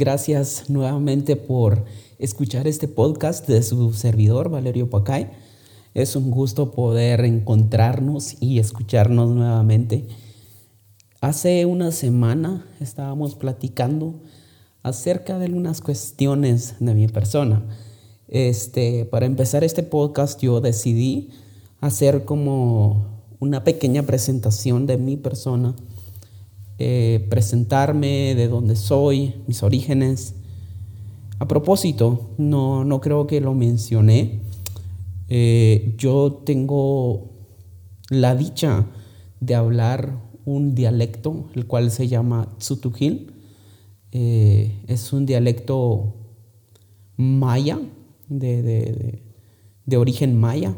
Gracias nuevamente por escuchar este podcast de su servidor Valerio Pacay. Es un gusto poder encontrarnos y escucharnos nuevamente. Hace una semana estábamos platicando acerca de algunas cuestiones de mi persona. Este, para empezar este podcast yo decidí hacer como una pequeña presentación de mi persona eh, presentarme de dónde soy, mis orígenes. A propósito, no, no creo que lo mencioné. Eh, yo tengo la dicha de hablar un dialecto, el cual se llama Tsutujil. Eh, es un dialecto maya, de, de, origen maya.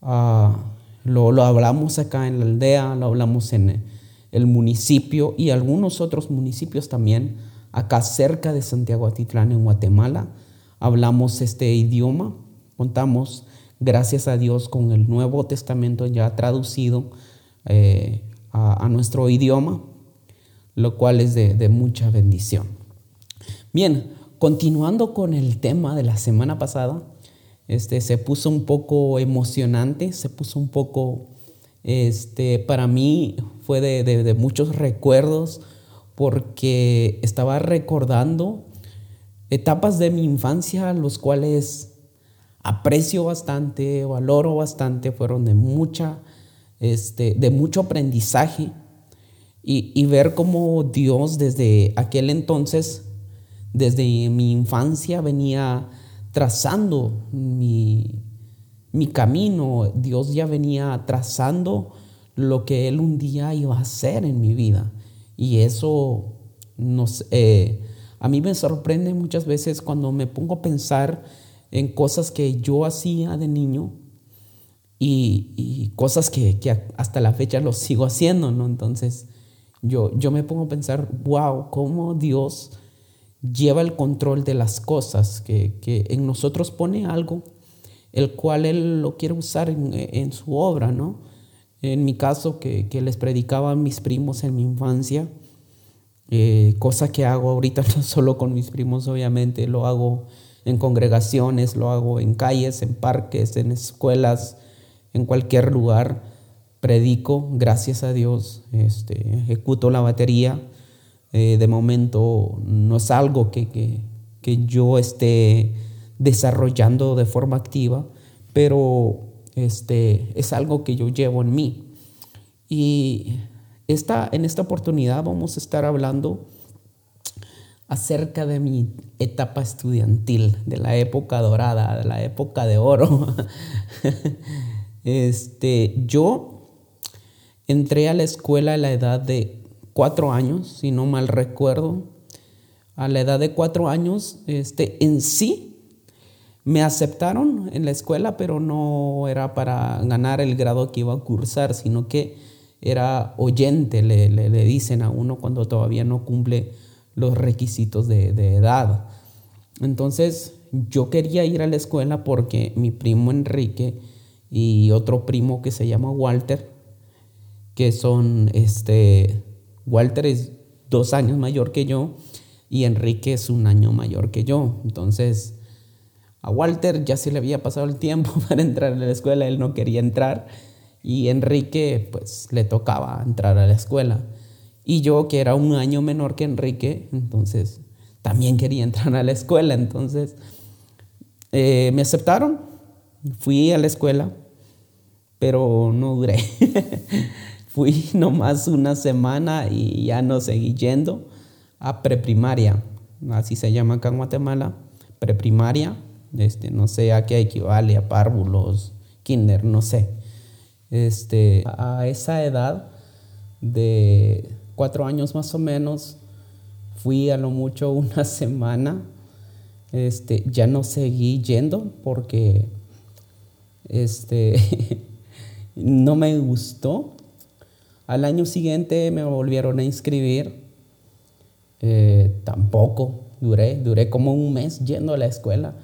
Ah, lo, lo, hablamos acá en la aldea, lo hablamos en, el municipio y algunos otros municipios también, acá cerca de Santiago Atitlán, en Guatemala, hablamos este idioma. Contamos, gracias a Dios, con el Nuevo Testamento ya traducido eh, a, nuestro idioma, lo cual es de, mucha bendición. Bien, continuando con el tema de la semana pasada, este, se puso un poco emocionante, se puso un poco este, para mí fue de, muchos recuerdos porque estaba recordando etapas de mi infancia, los cuales aprecio bastante, valoro bastante, fueron de mucha, este, de mucho aprendizaje y, y ver cómo Dios desde aquel entonces, desde mi infancia, venía trazando mi, mi camino, Dios ya venía trazando lo que Él un día iba a hacer en mi vida. Y eso nos, eh, a mí me sorprende muchas veces cuando me pongo a pensar en cosas que yo hacía de niño y, cosas que, hasta la fecha lo sigo haciendo, ¿no? Entonces yo, yo me pongo a pensar, wow, cómo Dios lleva el control de las cosas, que, que en nosotros pone algo el cual él lo quiere usar en, su obra, ¿no? En mi caso, que, les predicaba a mis primos en mi infancia, eh, cosa que hago ahorita no solo con mis primos, obviamente, lo hago en congregaciones, lo hago en calles, en parques, en escuelas, en cualquier lugar. Predico, gracias a Dios, este, ejecuto la batería. Eh, de momento no es algo que, que, que yo esté desarrollando de forma activa, pero este, es algo que yo llevo en mí. Y esta, en esta oportunidad vamos a estar hablando acerca de mi etapa estudiantil, de la época dorada, de la época de oro. este, yo entré a la escuela a la edad de cuatro años, si no mal recuerdo. A la edad de cuatro años, este, en sí me aceptaron en la escuela, pero no era para ganar el grado que iba a cursar, sino que era oyente, le, dicen a uno cuando todavía no cumple los requisitos de, edad. Entonces yo quería ir a la escuela porque mi primo Enrique y otro primo que se llama Walter, que son, este, Walter es dos años mayor que yo y Enrique es un año mayor que yo. Entonces, a Walter ya se le había pasado el tiempo para entrar a la escuela, él no quería entrar y Enrique pues le tocaba entrar a la escuela. Y yo que era un año menor que Enrique, entonces también quería entrar a la escuela. Entonces eh, me aceptaron, fui a la escuela, pero no duré. fui nomás una semana y ya no seguí yendo a preprimaria, así se llama acá en Guatemala, preprimaria este, no sé a qué equivale, a párvulos, kinder, no sé. Este, a esa edad de cuatro años más o menos, fui a lo mucho una semana, este, ya no seguí yendo porque este, no me gustó. Al año siguiente me volvieron a inscribir, eh, tampoco duré, duré como un mes yendo a la escuela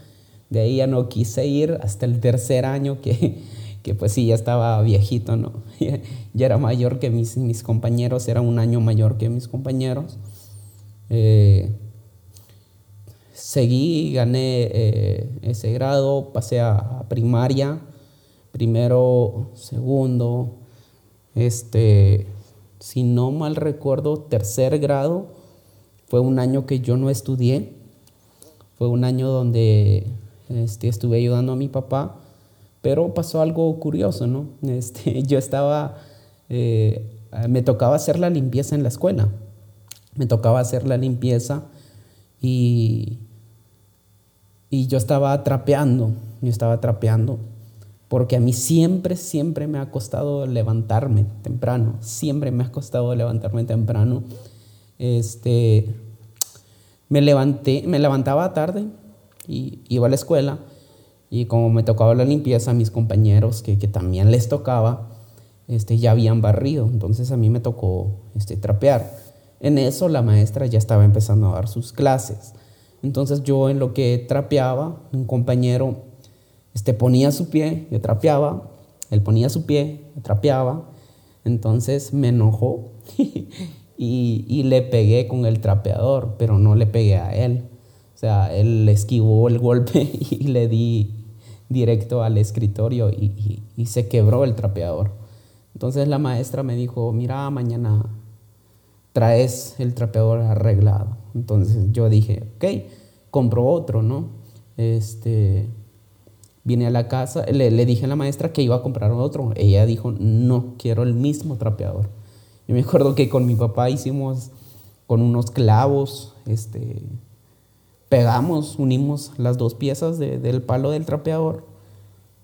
de ahí ya no quise ir hasta el tercer año que, que pues sí, ya estaba viejito, ¿no? ya era mayor que mis, mis compañeros, era un año mayor que mis compañeros. Eh, seguí, gané eh, ese grado, pasé a primaria, primero, segundo, este, si no mal recuerdo, tercer grado, fue un año que yo no estudié, fue un año donde este, estuve ayudando a mi papá, pero pasó algo curioso, ¿no? Este, yo estaba, eh, me tocaba hacer la limpieza en la escuela, me tocaba hacer la limpieza y, y yo estaba trapeando, yo estaba trapeando porque a mí siempre, siempre me ha costado levantarme temprano, siempre me ha costado levantarme temprano. Este, me levanté, me levantaba tarde y iba a la escuela y como me tocaba la limpieza, mis compañeros que, también les tocaba, este, ya habían barrido, entonces a mí me tocó este, trapear. En eso la maestra ya estaba empezando a dar sus clases. Entonces yo en lo que trapeaba, un compañero este ponía su pie, yo trapeaba, él ponía su pie, trapeaba, entonces me enojó y, le pegué con el trapeador, pero no le pegué a él. Sea, él esquivó el golpe y le di directo al escritorio y, y, se quebró el trapeador. Entonces la maestra me dijo, mira, mañana traes el trapeador arreglado. Entonces yo dije, ok, compro otro, ¿no? Este, Vine a la casa, le, le, dije a la maestra que iba a comprar otro. Ella dijo, no, quiero el mismo trapeador. Yo me acuerdo que con mi papá hicimos con unos clavos, este, pegamos, unimos las dos piezas del palo del trapeador,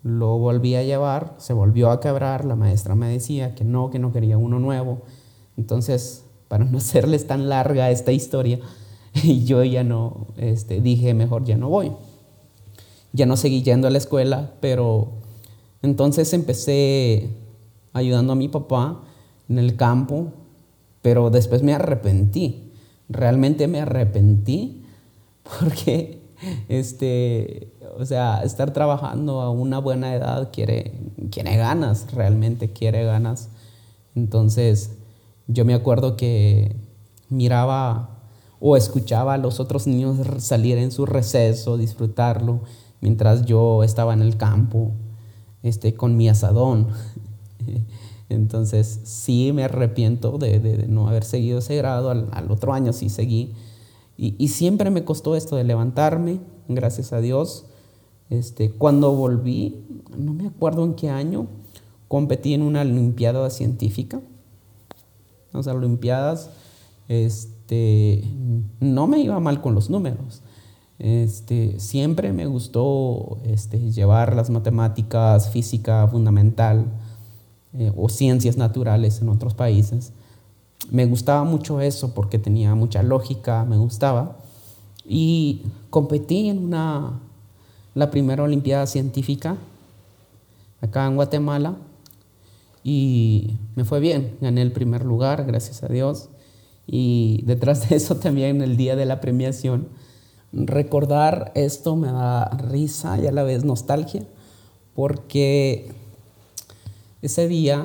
lo volví a llevar, se volvió a quebrar, la maestra me decía que no, que no quería uno nuevo. Entonces, para no hacerles tan larga esta historia, yo ya no, este, dije, mejor ya no voy ya no seguí yendo a la escuela, pero entonces empecé ayudando a mi papá en el campo, pero después me arrepentí, realmente me arrepentí porque, este, o sea, estar trabajando a una buena edad quiere, quiere ganas, realmente quiere ganas. Entonces, yo me acuerdo que miraba o escuchaba a los otros niños salir en su receso, disfrutarlo, mientras yo estaba en el campo este, con mi asadón. Entonces sí me arrepiento de, no haber seguido ese grado, al, otro año sí seguí. Y, siempre me costó esto de levantarme, gracias a Dios. Este, cuando volví, no me acuerdo en qué año, competí en una olimpiada científica. Sea, olimpiadas, este, no me iba mal con los números. Este, siempre me gustó este, llevar las matemáticas, física fundamental eh, o ciencias naturales en otros países. Me gustaba mucho eso porque tenía mucha lógica, me gustaba. Y competí en una, la primera Olimpiada Científica acá en Guatemala y me fue bien, gané el primer lugar, gracias a Dios. Y detrás de eso también el día de la premiación Recordar esto me da risa y a la vez nostalgia, porque ese día,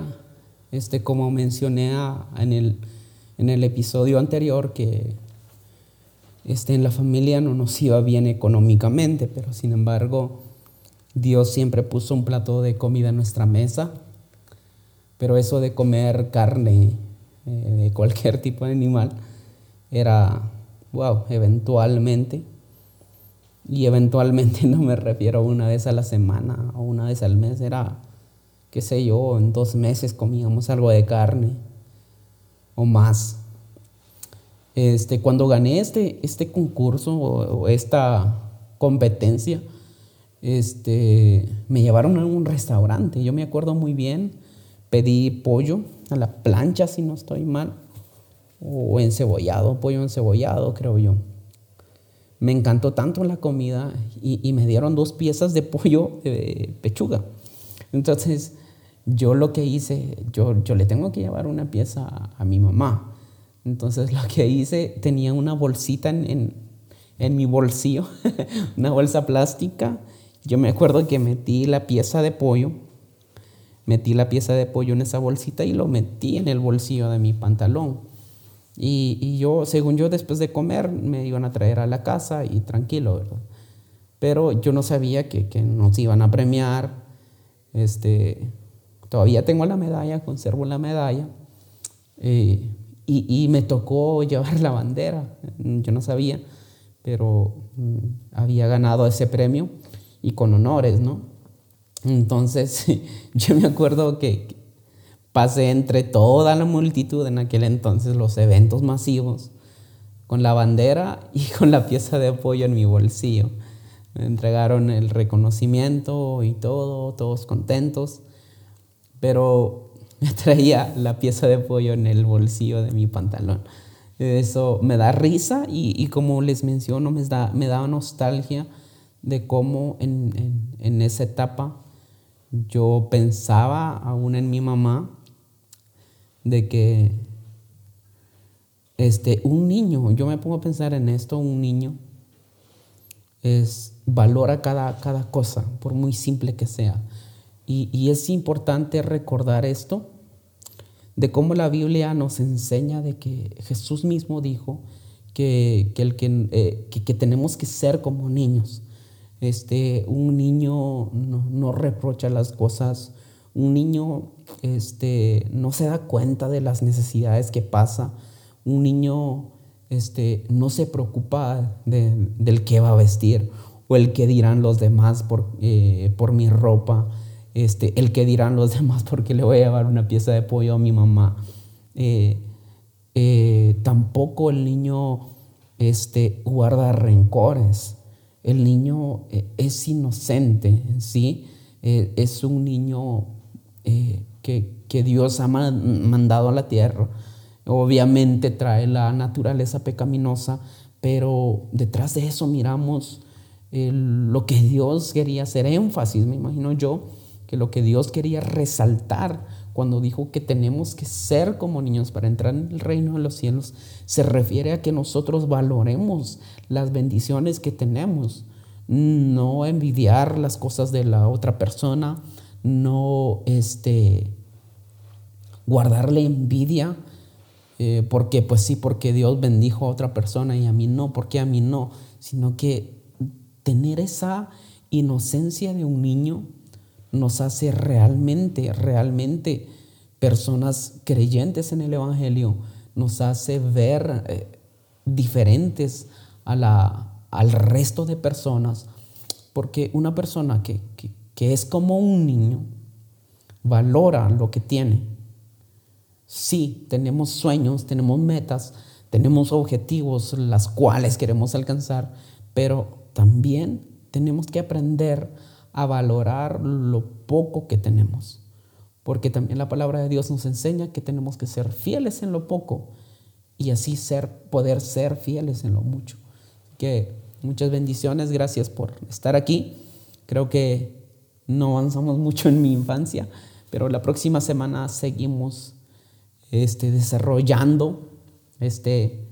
este, como mencioné en, el, en el episodio anterior, que este, en la familia no nos iba bien económicamente, pero sin embargo Dios siempre puso un plato de comida en nuestra mesa, pero eso de comer carne eh, de cualquier tipo de animal era, wow, eventualmente. Y eventualmente no me refiero una vez a la semana o una vez al mes, era, qué sé yo, en dos meses comíamos algo de carne o más. Este, cuando gané este, este concurso o, esta competencia, este, me llevaron a un restaurante. Yo me acuerdo muy bien, pedí pollo a la plancha, si no estoy mal, o encebollado, pollo encebollado, creo yo me encantó tanto la comida y, me dieron dos piezas de pollo de pechuga. Entonces, yo lo que hice, yo, yo le tengo que llevar una pieza a, mi mamá. Entonces, lo que hice, tenía una bolsita en, en mi bolsillo, una bolsa plástica. Yo me acuerdo que metí la pieza de pollo, metí la pieza de pollo en esa bolsita y lo metí en el bolsillo de mi pantalón. Y, yo, según yo, después de comer, me iban a traer a la casa y tranquilo, ¿verdad? Pero yo no sabía que, que nos iban a premiar. Este, todavía tengo la medalla, conservo la medalla. Eh, y, me tocó llevar la bandera. Yo no sabía, pero mm, había ganado ese premio y con honores, ¿no? Entonces, yo me acuerdo que pasé entre toda la multitud en aquel entonces, los eventos masivos, con la bandera y con la pieza de apoyo en mi bolsillo. Me entregaron el reconocimiento y todo, todos contentos, pero me traía la pieza de apoyo en el bolsillo de mi pantalón. Eso me da risa y, como les menciono, me da, me da nostalgia de cómo en, en esa etapa yo pensaba aún en mi mamá de que este, un niño, yo me pongo a pensar en esto, un niño es, valora cada, cada cosa, por muy simple que sea. Y, es importante recordar esto, de cómo la Biblia nos enseña de que Jesús mismo dijo que, eh, que, que, tenemos que ser como niños. Este, un niño no, reprocha las cosas, un niño este, no se da cuenta de las necesidades que pasa. Un niño este, no se preocupa del que va a vestir o el que dirán los demás por, eh, por mi ropa, este, el que dirán los demás porque le voy a llevar una pieza de pollo a mi mamá. Eh, eh, tampoco el niño este, guarda rencores. El niño es inocente, ¿sí? es un niño que, Dios ha mandado a la tierra. Obviamente trae la naturaleza pecaminosa, pero detrás de eso miramos lo que Dios quería hacer énfasis, me imagino yo, que lo que Dios quería resaltar cuando dijo que tenemos que ser como niños para entrar en el reino de los cielos, se refiere a que nosotros valoremos las bendiciones que tenemos, no envidiar las cosas de la otra persona, no este, guardarle envidia, eh, porque pues sí, porque Dios bendijo a otra persona y a mí no, porque a mí no, sino que tener esa inocencia de un niño nos hace realmente, realmente personas creyentes en el Evangelio, nos hace ver eh, diferentes a la, al resto de personas, porque una persona que, que es como un niño, valora lo que tiene. Sí, tenemos sueños, tenemos metas, tenemos objetivos las cuales queremos alcanzar, pero también tenemos que aprender a valorar lo poco que tenemos. Porque también la palabra de Dios nos enseña que tenemos que ser fieles en lo poco y así ser, poder ser fieles en lo mucho. que muchas bendiciones, gracias por estar aquí. Creo que no avanzamos mucho en mi infancia, pero la próxima semana seguimos este, desarrollando este,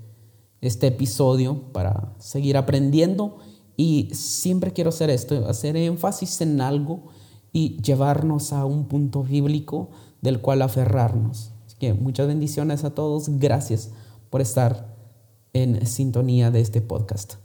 este episodio para seguir aprendiendo y siempre quiero hacer esto, hacer énfasis en algo y llevarnos a un punto bíblico del cual aferrarnos. Así que muchas bendiciones a todos, gracias por estar en sintonía de este podcast.